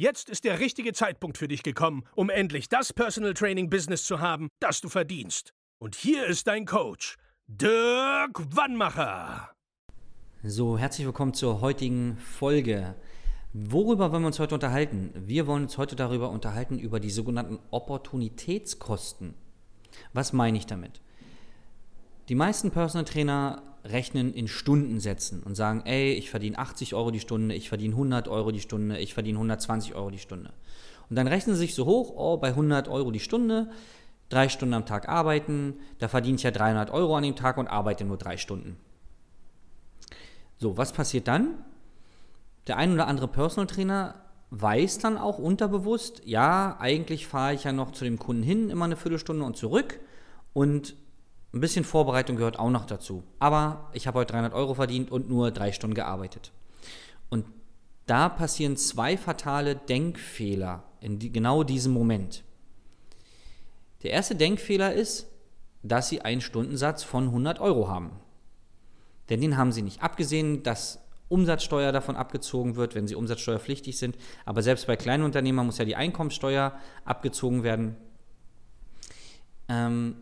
Jetzt ist der richtige Zeitpunkt für dich gekommen, um endlich das Personal Training Business zu haben, das du verdienst. Und hier ist dein Coach, Dirk Wannmacher. So, herzlich willkommen zur heutigen Folge. Worüber wollen wir uns heute unterhalten? Wir wollen uns heute darüber unterhalten, über die sogenannten Opportunitätskosten. Was meine ich damit? Die meisten Personal Trainer rechnen in Stundensätzen und sagen, ey, ich verdiene 80 Euro die Stunde, ich verdiene 100 Euro die Stunde, ich verdiene 120 Euro die Stunde. Und dann rechnen sie sich so hoch, oh, bei 100 Euro die Stunde, drei Stunden am Tag arbeiten, da verdiene ich ja 300 Euro an dem Tag und arbeite nur drei Stunden. So, was passiert dann? der ein oder andere Personal Trainer weiß dann auch unterbewusst, ja, eigentlich fahre ich ja noch zu dem Kunden hin, immer eine Viertelstunde und zurück und ein bisschen Vorbereitung gehört auch noch dazu. Aber ich habe heute 300 Euro verdient und nur drei Stunden gearbeitet. Und da passieren zwei fatale Denkfehler in die, genau diesem Moment. Der erste Denkfehler ist, dass Sie einen Stundensatz von 100 Euro haben. Denn den haben Sie nicht. Abgesehen, dass Umsatzsteuer davon abgezogen wird, wenn sie umsatzsteuerpflichtig sind. Aber selbst bei kleinen Unternehmern muss ja die Einkommensteuer abgezogen werden. Ähm,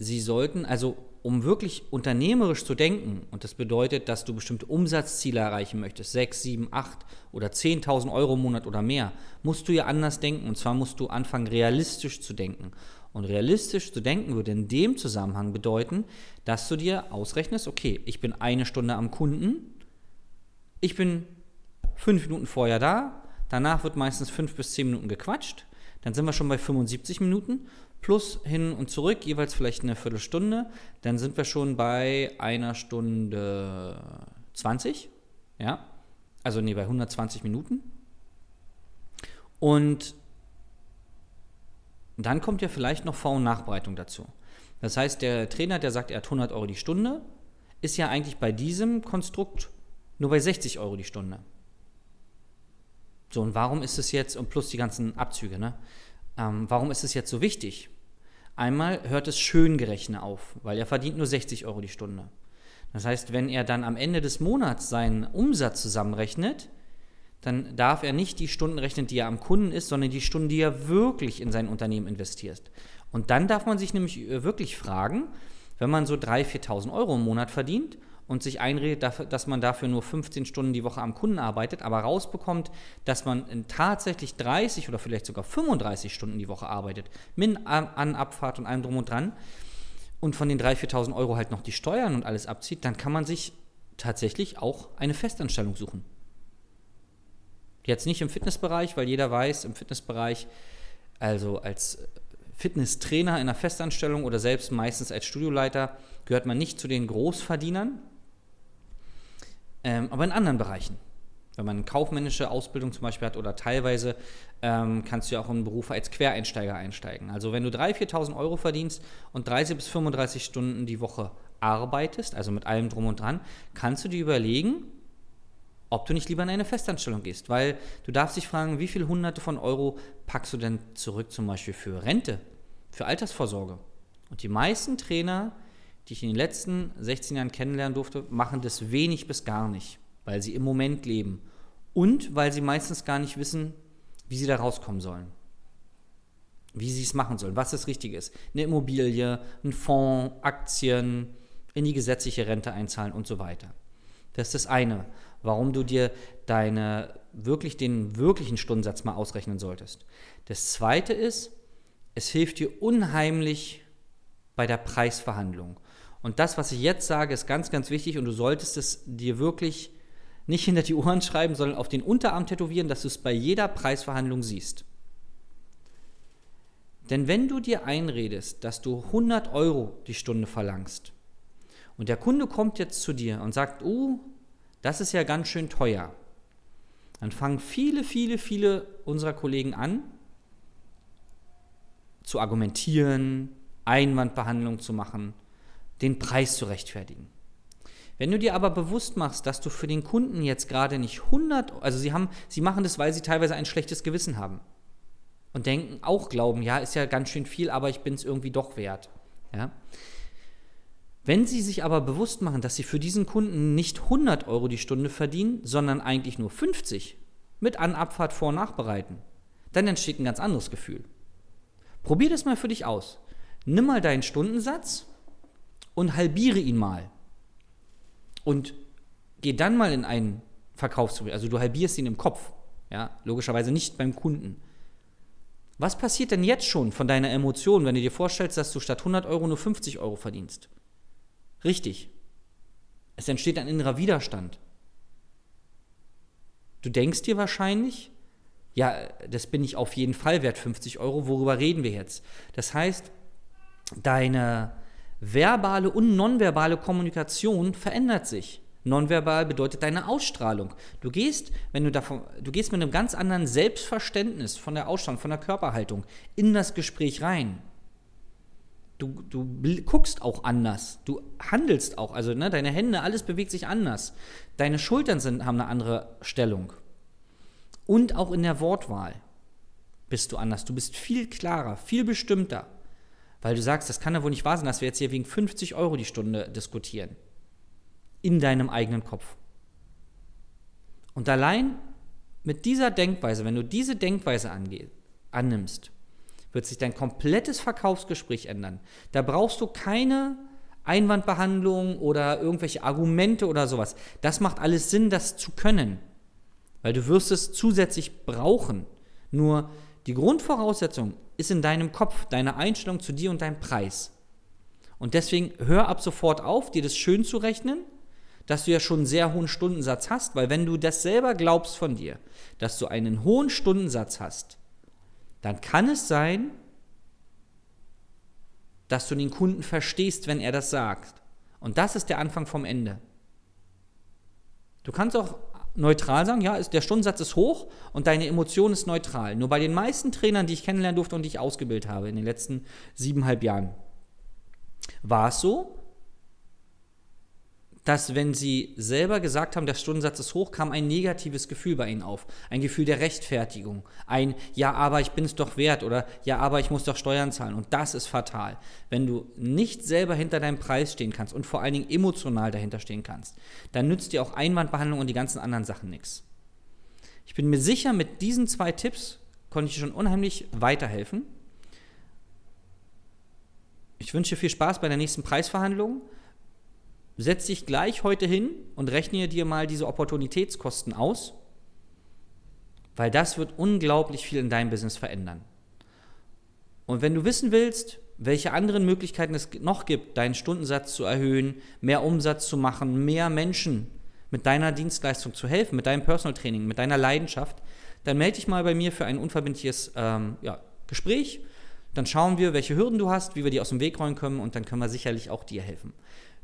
sie sollten also, um wirklich unternehmerisch zu denken, und das bedeutet, dass du bestimmte Umsatzziele erreichen möchtest, 6, 7, 8 oder 10.000 Euro im Monat oder mehr, musst du ja anders denken. Und zwar musst du anfangen, realistisch zu denken. Und realistisch zu denken würde in dem Zusammenhang bedeuten, dass du dir ausrechnest, okay, ich bin eine Stunde am Kunden, ich bin fünf Minuten vorher da, danach wird meistens fünf bis zehn Minuten gequatscht, dann sind wir schon bei 75 Minuten, plus hin und zurück jeweils vielleicht eine Viertelstunde, dann sind wir schon bei einer Stunde 20, ja, also nee, bei 120 Minuten. Und dann kommt ja vielleicht noch Vor- und Nachbereitung dazu. Das heißt, der Trainer, der sagt, er hat 100 Euro die Stunde, ist ja eigentlich bei diesem Konstrukt nur bei 60 Euro die Stunde. So, und warum ist es jetzt, und plus die ganzen Abzüge, ne? Ähm, warum ist es jetzt so wichtig? Einmal hört es schön gerechnet auf, weil er verdient nur 60 Euro die Stunde. Das heißt, wenn er dann am Ende des Monats seinen Umsatz zusammenrechnet, dann darf er nicht die Stunden rechnen, die er am Kunden ist, sondern die Stunden, die er wirklich in sein Unternehmen investiert. Und dann darf man sich nämlich äh, wirklich fragen, wenn man so 3.000, 4.000 Euro im Monat verdient und sich einredet, dass man dafür nur 15 Stunden die Woche am Kunden arbeitet, aber rausbekommt, dass man tatsächlich 30 oder vielleicht sogar 35 Stunden die Woche arbeitet, mit An-, Abfahrt und allem drum und dran, und von den 3.000, 4.000 Euro halt noch die Steuern und alles abzieht, dann kann man sich tatsächlich auch eine Festanstellung suchen. Jetzt nicht im Fitnessbereich, weil jeder weiß, im Fitnessbereich, also als Fitnesstrainer in einer Festanstellung oder selbst meistens als Studioleiter, gehört man nicht zu den Großverdienern, ähm, aber in anderen Bereichen. Wenn man eine kaufmännische Ausbildung zum Beispiel hat oder teilweise ähm, kannst du ja auch in Berufe als Quereinsteiger einsteigen. Also wenn du 3.000, 4.000 Euro verdienst und 30 bis 35 Stunden die Woche arbeitest, also mit allem drum und dran, kannst du dir überlegen, ob du nicht lieber in eine Festanstellung gehst. Weil du darfst dich fragen, wie viele Hunderte von Euro packst du denn zurück zum Beispiel für Rente, für Altersvorsorge. Und die meisten Trainer, die ich in den letzten 16 Jahren kennenlernen durfte, machen das wenig bis gar nicht, weil sie im Moment leben und weil sie meistens gar nicht wissen, wie sie da rauskommen sollen. Wie sie es machen sollen, was das Richtige ist. Eine Immobilie, ein Fonds, Aktien, in die gesetzliche Rente einzahlen und so weiter. Das ist das eine, warum du dir deine wirklich den wirklichen Stundensatz mal ausrechnen solltest. Das zweite ist, es hilft dir unheimlich bei der Preisverhandlung. Und das, was ich jetzt sage, ist ganz, ganz wichtig und du solltest es dir wirklich nicht hinter die Ohren schreiben, sondern auf den Unterarm tätowieren, dass du es bei jeder Preisverhandlung siehst. Denn wenn du dir einredest, dass du 100 Euro die Stunde verlangst und der Kunde kommt jetzt zu dir und sagt, oh, das ist ja ganz schön teuer, dann fangen viele, viele, viele unserer Kollegen an, zu argumentieren, Einwandbehandlung zu machen, den Preis zu rechtfertigen. Wenn du dir aber bewusst machst, dass du für den Kunden jetzt gerade nicht 100, also sie haben, sie machen das, weil sie teilweise ein schlechtes Gewissen haben und denken, auch glauben, ja, ist ja ganz schön viel, aber ich bin es irgendwie doch wert. Ja? Wenn sie sich aber bewusst machen, dass sie für diesen Kunden nicht 100 Euro die Stunde verdienen, sondern eigentlich nur 50 mit An-, Abfahrt, Vor- und Nachbereiten, dann entsteht ein ganz anderes Gefühl. Probier das mal für dich aus. Nimm mal deinen Stundensatz und halbiere ihn mal und geh dann mal in einen Verkaufsgespräch, also du halbierst ihn im Kopf, ja, logischerweise nicht beim Kunden. Was passiert denn jetzt schon von deiner Emotion, wenn du dir vorstellst, dass du statt 100 Euro nur 50 Euro verdienst? Richtig. Es entsteht ein innerer Widerstand. Du denkst dir wahrscheinlich, ja, das bin ich auf jeden Fall wert, 50 Euro, worüber reden wir jetzt? Das heißt, deine verbale und nonverbale Kommunikation verändert sich. Nonverbal bedeutet deine Ausstrahlung. Du gehst, wenn du davon, du gehst mit einem ganz anderen Selbstverständnis von der Ausstrahlung, von der Körperhaltung in das Gespräch rein. Du, du guckst auch anders. Du handelst auch. Also ne, deine Hände, alles bewegt sich anders. Deine Schultern sind, haben eine andere Stellung. Und auch in der Wortwahl bist du anders. Du bist viel klarer, viel bestimmter. Weil du sagst, das kann ja wohl nicht wahr sein, dass wir jetzt hier wegen 50 Euro die Stunde diskutieren. In deinem eigenen Kopf. Und allein mit dieser Denkweise, wenn du diese Denkweise ange annimmst, wird sich dein komplettes Verkaufsgespräch ändern. Da brauchst du keine Einwandbehandlung oder irgendwelche Argumente oder sowas. Das macht alles Sinn, das zu können, weil du wirst es zusätzlich brauchen. Nur die Grundvoraussetzung ist in deinem Kopf, deine Einstellung zu dir und deinem Preis. Und deswegen hör ab sofort auf, dir das schön zu rechnen, dass du ja schon einen sehr hohen Stundensatz hast, weil wenn du das selber glaubst von dir, dass du einen hohen Stundensatz hast, dann kann es sein, dass du den Kunden verstehst, wenn er das sagt. Und das ist der Anfang vom Ende. Du kannst auch neutral sagen, ja, der Stundensatz ist hoch und deine Emotion ist neutral. Nur bei den meisten Trainern, die ich kennenlernen durfte und die ich ausgebildet habe in den letzten siebeneinhalb Jahren, war es so, dass wenn sie selber gesagt haben, der Stundensatz ist hoch, kam ein negatives Gefühl bei ihnen auf. Ein Gefühl der Rechtfertigung. Ein Ja, aber ich bin es doch wert oder Ja, aber ich muss doch Steuern zahlen. Und das ist fatal. Wenn du nicht selber hinter deinem Preis stehen kannst und vor allen Dingen emotional dahinter stehen kannst, dann nützt dir auch Einwandbehandlung und die ganzen anderen Sachen nichts. Ich bin mir sicher, mit diesen zwei Tipps konnte ich dir schon unheimlich weiterhelfen. Ich wünsche dir viel Spaß bei der nächsten Preisverhandlung setz dich gleich heute hin und rechne dir mal diese Opportunitätskosten aus, weil das wird unglaublich viel in deinem Business verändern. Und wenn du wissen willst, welche anderen Möglichkeiten es noch gibt, deinen Stundensatz zu erhöhen, mehr Umsatz zu machen, mehr Menschen mit deiner Dienstleistung zu helfen, mit deinem Personal Training, mit deiner Leidenschaft, dann melde dich mal bei mir für ein unverbindliches ähm, ja, Gespräch. Dann schauen wir, welche Hürden du hast, wie wir die aus dem Weg räumen können und dann können wir sicherlich auch dir helfen.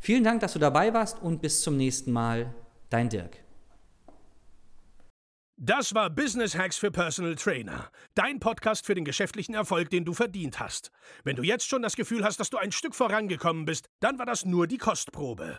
Vielen Dank, dass du dabei warst und bis zum nächsten Mal. Dein Dirk. Das war Business Hacks für Personal Trainer. Dein Podcast für den geschäftlichen Erfolg, den du verdient hast. Wenn du jetzt schon das Gefühl hast, dass du ein Stück vorangekommen bist, dann war das nur die Kostprobe.